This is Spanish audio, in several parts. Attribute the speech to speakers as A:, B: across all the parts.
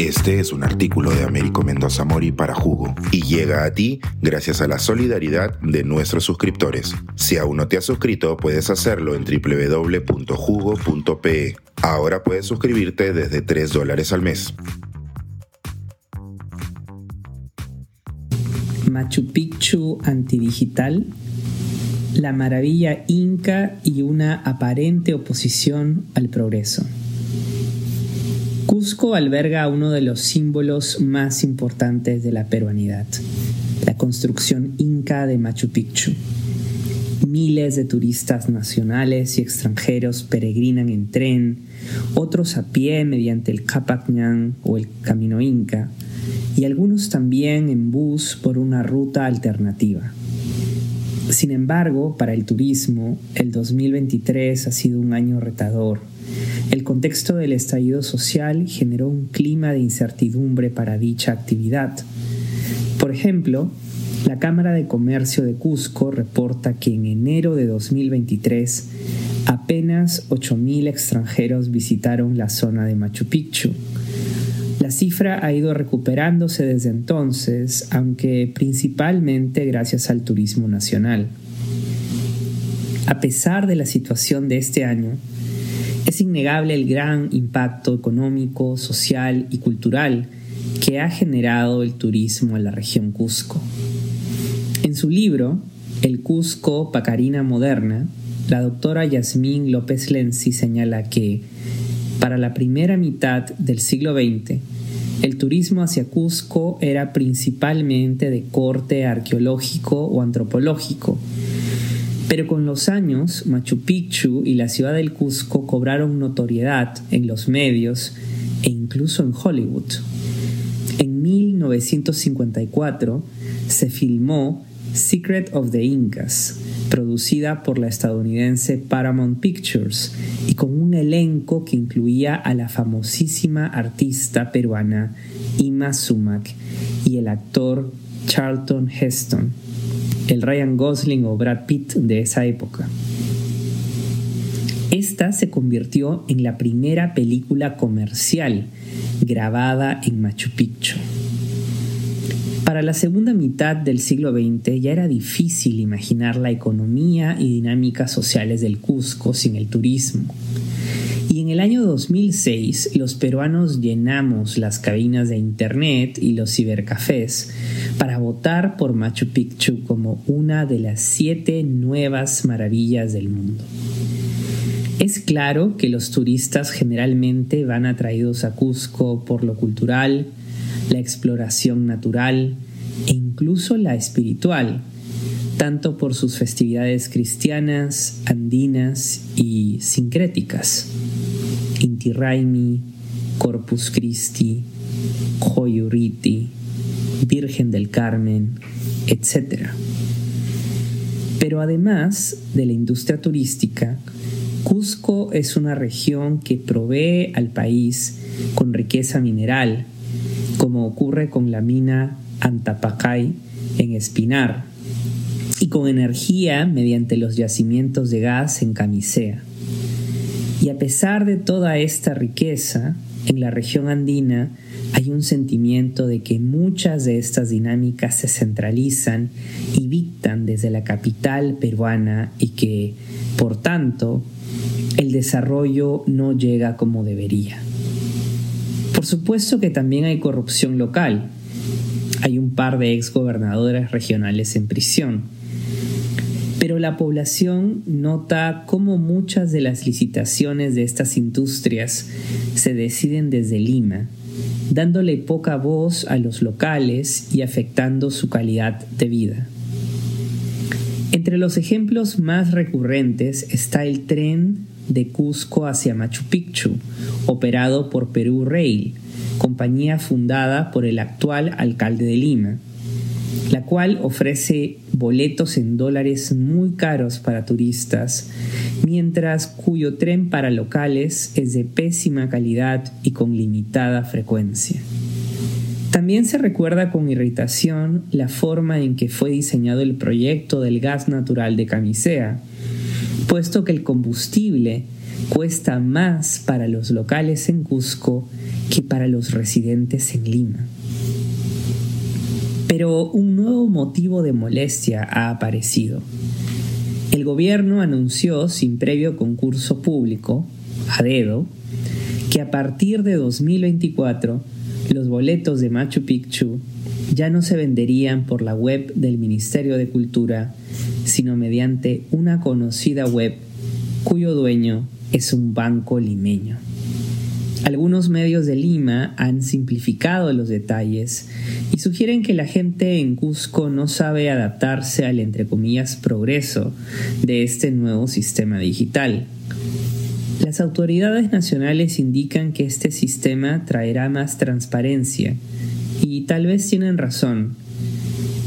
A: Este es un artículo de Américo Mendoza Mori para Jugo y llega a ti gracias a la solidaridad de nuestros suscriptores. Si aún no te has suscrito, puedes hacerlo en www.jugo.pe. Ahora puedes suscribirte desde 3 dólares al mes.
B: Machu Picchu antidigital, la maravilla inca y una aparente oposición al progreso. Cusco alberga uno de los símbolos más importantes de la peruanidad, la construcción inca de Machu Picchu. Miles de turistas nacionales y extranjeros peregrinan en tren, otros a pie mediante el Capacñán o el Camino Inca, y algunos también en bus por una ruta alternativa. Sin embargo, para el turismo, el 2023 ha sido un año retador el contexto del estallido social generó un clima de incertidumbre para dicha actividad. Por ejemplo, la Cámara de Comercio de Cusco reporta que en enero de 2023 apenas 8.000 extranjeros visitaron la zona de Machu Picchu. La cifra ha ido recuperándose desde entonces, aunque principalmente gracias al turismo nacional. A pesar de la situación de este año, es innegable el gran impacto económico, social y cultural que ha generado el turismo en la región Cusco. En su libro, El Cusco Pacarina Moderna, la doctora Yasmín López Lenzi señala que, para la primera mitad del siglo XX, el turismo hacia Cusco era principalmente de corte arqueológico o antropológico, pero con los años, Machu Picchu y la ciudad del Cusco cobraron notoriedad en los medios e incluso en Hollywood. En 1954 se filmó Secret of the Incas, producida por la estadounidense Paramount Pictures y con un elenco que incluía a la famosísima artista peruana Ima Sumac y el actor Charlton Heston el Ryan Gosling o Brad Pitt de esa época. Esta se convirtió en la primera película comercial grabada en Machu Picchu. Para la segunda mitad del siglo XX ya era difícil imaginar la economía y dinámicas sociales del Cusco sin el turismo. El año 2006 los peruanos llenamos las cabinas de internet y los cibercafés para votar por Machu Picchu como una de las siete nuevas maravillas del mundo. Es claro que los turistas generalmente van atraídos a Cusco por lo cultural, la exploración natural e incluso la espiritual, tanto por sus festividades cristianas, andinas y sincréticas. Inti Corpus Christi, Joyuriti, Virgen del Carmen, etc. Pero además de la industria turística, Cusco es una región que provee al país con riqueza mineral, como ocurre con la mina Antapacay en Espinar, y con energía mediante los yacimientos de gas en Camisea. Y a pesar de toda esta riqueza, en la región andina hay un sentimiento de que muchas de estas dinámicas se centralizan y dictan desde la capital peruana y que, por tanto, el desarrollo no llega como debería. Por supuesto que también hay corrupción local. Hay un par de exgobernadores regionales en prisión pero la población nota cómo muchas de las licitaciones de estas industrias se deciden desde Lima, dándole poca voz a los locales y afectando su calidad de vida. Entre los ejemplos más recurrentes está el tren de Cusco hacia Machu Picchu, operado por Perú Rail, compañía fundada por el actual alcalde de Lima la cual ofrece boletos en dólares muy caros para turistas, mientras cuyo tren para locales es de pésima calidad y con limitada frecuencia. También se recuerda con irritación la forma en que fue diseñado el proyecto del gas natural de Camisea, puesto que el combustible cuesta más para los locales en Cusco que para los residentes en Lima. Pero un nuevo motivo de molestia ha aparecido. El gobierno anunció sin previo concurso público, a dedo, que a partir de 2024 los boletos de Machu Picchu ya no se venderían por la web del Ministerio de Cultura, sino mediante una conocida web cuyo dueño es un banco limeño. Algunos medios de Lima han simplificado los detalles y sugieren que la gente en Cusco no sabe adaptarse al entre comillas progreso de este nuevo sistema digital. Las autoridades nacionales indican que este sistema traerá más transparencia y tal vez tienen razón,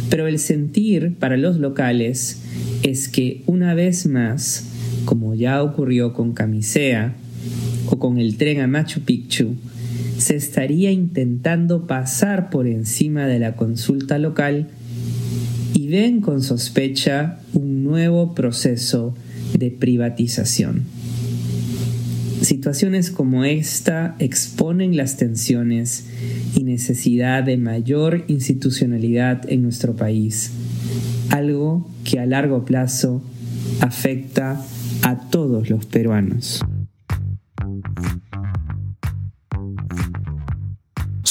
B: pero el sentir para los locales es que una vez más, como ya ocurrió con Camisea o con el tren a Machu Picchu, se estaría intentando pasar por encima de la consulta local y ven con sospecha un nuevo proceso de privatización. Situaciones como esta exponen las tensiones y necesidad de mayor institucionalidad en nuestro país, algo que a largo plazo afecta a todos los peruanos.